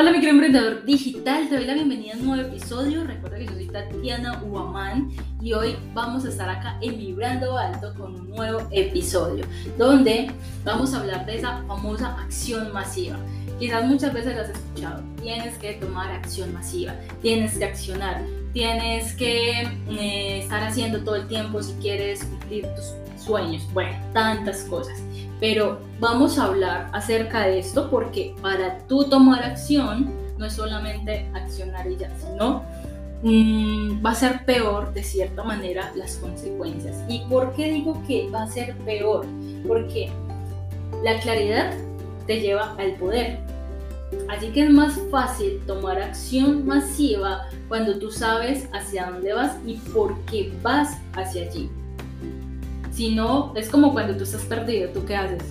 Hola mi querido emprendedor digital, te doy la bienvenida a un nuevo episodio. Recuerda que yo soy Tatiana Uamán y hoy vamos a estar acá en Vibrando Alto con un nuevo episodio donde vamos a hablar de esa famosa acción masiva. Quizás muchas veces la has escuchado. Tienes que tomar acción masiva, tienes que accionar, tienes que eh, estar haciendo todo el tiempo si quieres cumplir tus sueños. Bueno, tantas cosas. Pero vamos a hablar acerca de esto porque para tú tomar acción no es solamente accionar y ya, sino mm, va a ser peor de cierta manera las consecuencias. ¿Y por qué digo que va a ser peor? Porque la claridad te lleva al poder. Así que es más fácil tomar acción masiva cuando tú sabes hacia dónde vas y por qué vas hacia allí. Si no, es como cuando tú estás perdido, ¿tú qué haces?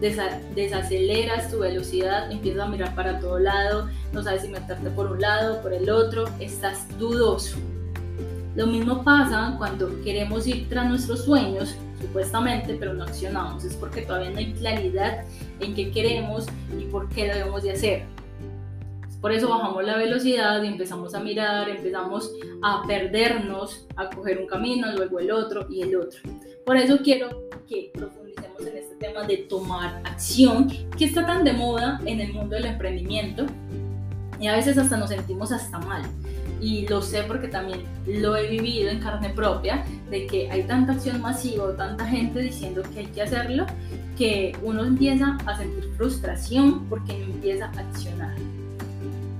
desaceleras tu velocidad, empiezas a mirar para todo lado, no sabes si meterte por un lado, por el otro, estás dudoso. Lo mismo pasa cuando queremos ir tras nuestros sueños, supuestamente, pero no accionamos. Es porque todavía no hay claridad en qué queremos y por qué debemos de hacer. Por eso bajamos la velocidad y empezamos a mirar, empezamos a perdernos, a coger un camino, luego el otro y el otro. Por eso quiero que profundicemos en este tema de tomar acción, que está tan de moda en el mundo del emprendimiento y a veces hasta nos sentimos hasta mal. Y lo sé porque también lo he vivido en carne propia, de que hay tanta acción masiva, tanta gente diciendo que hay que hacerlo, que uno empieza a sentir frustración porque no empieza a accionar.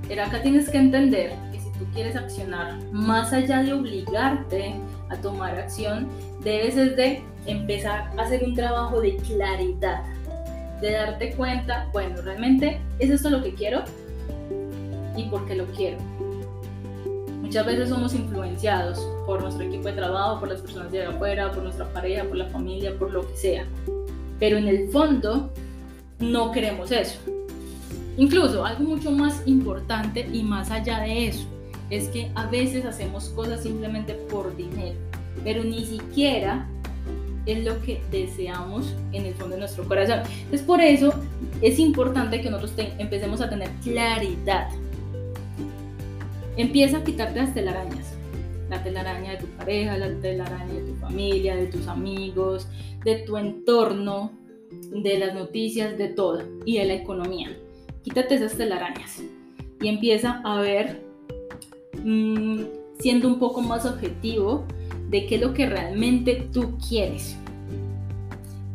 Pero acá tienes que entender que si tú quieres accionar, más allá de obligarte a tomar acción, debes de empezar a hacer un trabajo de claridad, de darte cuenta, bueno, realmente es esto lo que quiero y por qué lo quiero. Muchas veces somos influenciados por nuestro equipo de trabajo, por las personas de afuera, por nuestra pareja, por la familia, por lo que sea. Pero en el fondo no queremos eso. Incluso algo mucho más importante y más allá de eso es que a veces hacemos cosas simplemente por dinero, pero ni siquiera es lo que deseamos en el fondo de nuestro corazón. Entonces por eso es importante que nosotros empecemos a tener claridad. Empieza a quitarte las telarañas. La telaraña de tu pareja, la telaraña de tu familia, de tus amigos, de tu entorno, de las noticias, de todo y de la economía. Quítate esas telarañas y empieza a ver Mm, siendo un poco más objetivo de qué es lo que realmente tú quieres.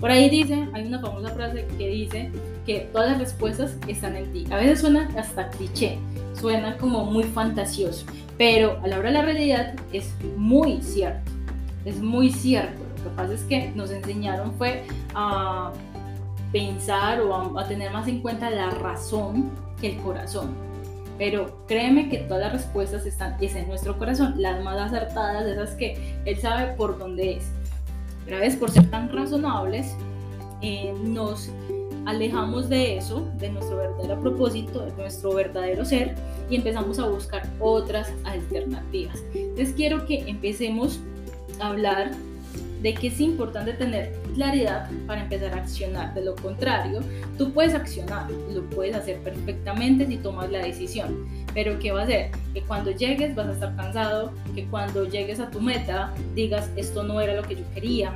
Por ahí dice, hay una famosa frase que dice que todas las respuestas están en ti. A veces suena hasta cliché, suena como muy fantasioso, pero a la hora de la realidad es muy cierto. Es muy cierto. Lo que pasa es que nos enseñaron fue a pensar o a, tener más en cuenta la razón que el corazón. Pero créeme que todas las respuestas están en nuestro corazón, las más acertadas, esas que Él sabe por dónde es. Pero a veces por ser tan razonables, eh, nos alejamos de eso, de nuestro verdadero propósito, de nuestro verdadero ser y empezamos a buscar otras alternativas. Entonces quiero que empecemos a hablar de que es importante tener claridad para empezar a accionar. De lo contrario, tú puedes accionar, lo puedes hacer perfectamente si tomas la decisión. Pero ¿qué va a hacer? Que cuando llegues vas a estar cansado, que cuando llegues a tu meta digas, esto no era lo que yo quería.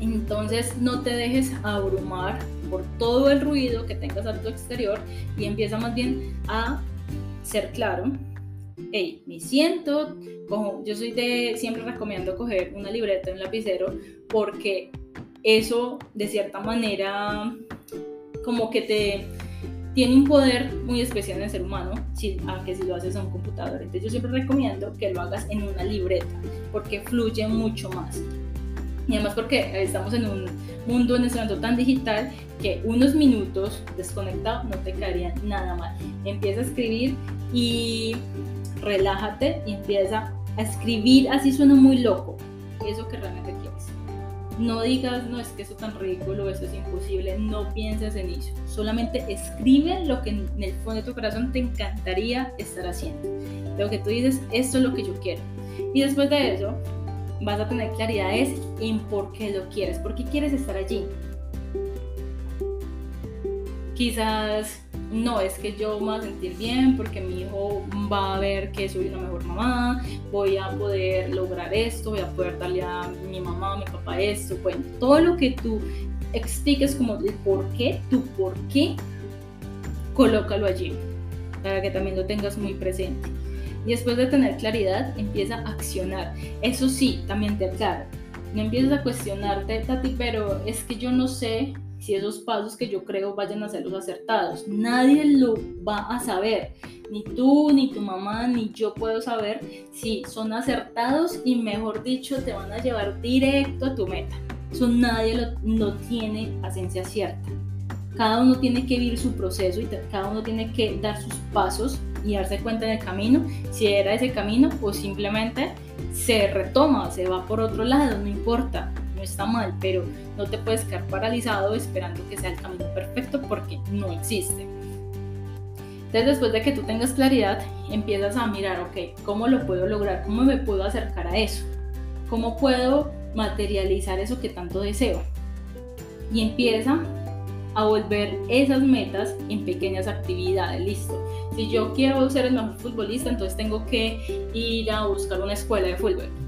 Entonces no te dejes abrumar por todo el ruido que tengas a tu exterior y empieza más bien a ser claro hey, me siento, yo soy de, siempre recomiendo coger una libreta un lapicero porque eso de cierta manera como que te tiene un poder muy especial en el ser humano, si, a que si lo haces en un computador. Entonces yo siempre recomiendo que lo hagas en una libreta porque fluye mucho más. Y además porque estamos en un mundo en este momento tan digital que unos minutos desconectado no te caerían nada mal. Empieza a escribir y relájate y empieza a escribir, así suena muy loco, eso que realmente quieres. No digas, no es que eso es tan ridículo, eso es imposible, no pienses en eso. Solamente escribe lo que en el fondo de tu corazón te encantaría estar haciendo. Lo que tú dices, esto es lo que yo quiero. Y después de eso, vas a tener claridades en por qué lo quieres, por qué quieres estar allí. Quizás no, es que yo me voy a sentir bien porque mi hijo va a ver que soy una mejor mamá, voy a poder lograr esto, voy a poder darle a mi mamá, a mi papá esto. Bueno, todo lo que tú expliques como el por qué, tu por qué, colócalo allí para que también lo tengas muy presente. Y después de tener claridad, empieza a accionar. Eso sí, también te aclaro. No empieces a cuestionarte, Tati, pero es que yo no sé si esos pasos que yo creo vayan a ser los acertados. Nadie lo va a saber. Ni tú, ni tu mamá, ni yo puedo saber si son acertados y mejor dicho te van a llevar directo a tu meta. Eso nadie lo, lo tiene a ciencia cierta. Cada uno tiene que vivir su proceso y cada uno tiene que dar sus pasos y darse cuenta en el camino si era ese camino o simplemente se retoma, se va por otro lado, no importa está mal, pero no te puedes quedar paralizado esperando que sea el camino perfecto porque no existe. Entonces después de que tú tengas claridad, empiezas a mirar, ok, ¿cómo lo puedo lograr? ¿Cómo me puedo acercar a eso? ¿Cómo puedo materializar eso que tanto deseo? Y empieza a volver esas metas en pequeñas actividades, listo. Si yo quiero ser el mejor futbolista, entonces tengo que ir a buscar una escuela de fútbol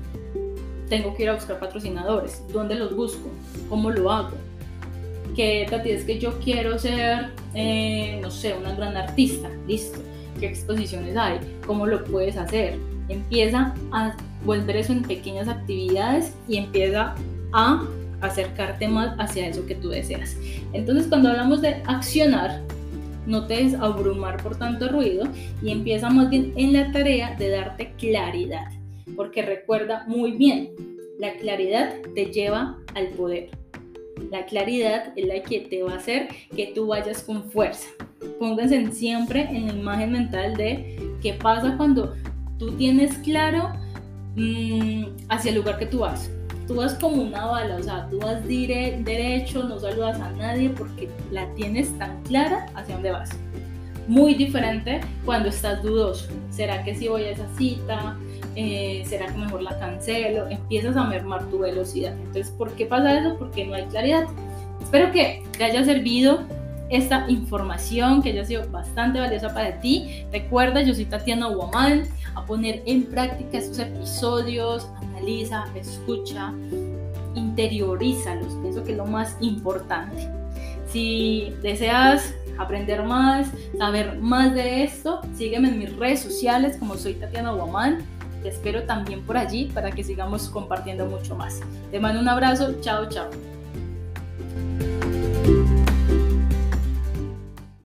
tengo que ir a buscar patrocinadores. ¿Dónde los busco? ¿Cómo lo hago? Que Tati es que yo quiero ser, eh, no sé, una gran artista. Listo. ¿Qué exposiciones hay? ¿Cómo lo puedes hacer? Empieza a volver eso en pequeñas actividades y empieza a acercarte más hacia eso que tú deseas. Entonces, cuando hablamos de accionar, no te des abrumar por tanto ruido y empieza más bien en la tarea de darte claridad porque recuerda muy bien, la claridad te lleva al poder. La claridad es la que te va a hacer que tú vayas con fuerza. Pónganse siempre en la imagen mental de qué pasa cuando tú tienes claro mm, hacia el lugar que tú vas. Tú vas como una bala, o sea, tú vas derecho, no saludas a nadie porque la tienes tan clara hacia dónde vas. Muy diferente cuando estás dudoso. ¿Será que si voy a esa cita? Eh, ¿será que mejor la cancelo? Empiezas a mermar tu velocidad. Entonces, ¿por qué pasa eso? Porque no hay claridad. Espero que te haya servido esta información, que haya sido bastante valiosa para ti. Recuerda, yo soy Tatiana Woman, a poner en práctica estos episodios, analiza, escucha, interiorízalos, pienso que es lo más importante. Si deseas aprender más, saber más de esto, sígueme en mis redes sociales como soy Tatiana Woman te espero también por allí para que sigamos compartiendo mucho más. Te mando un abrazo, chao, chao.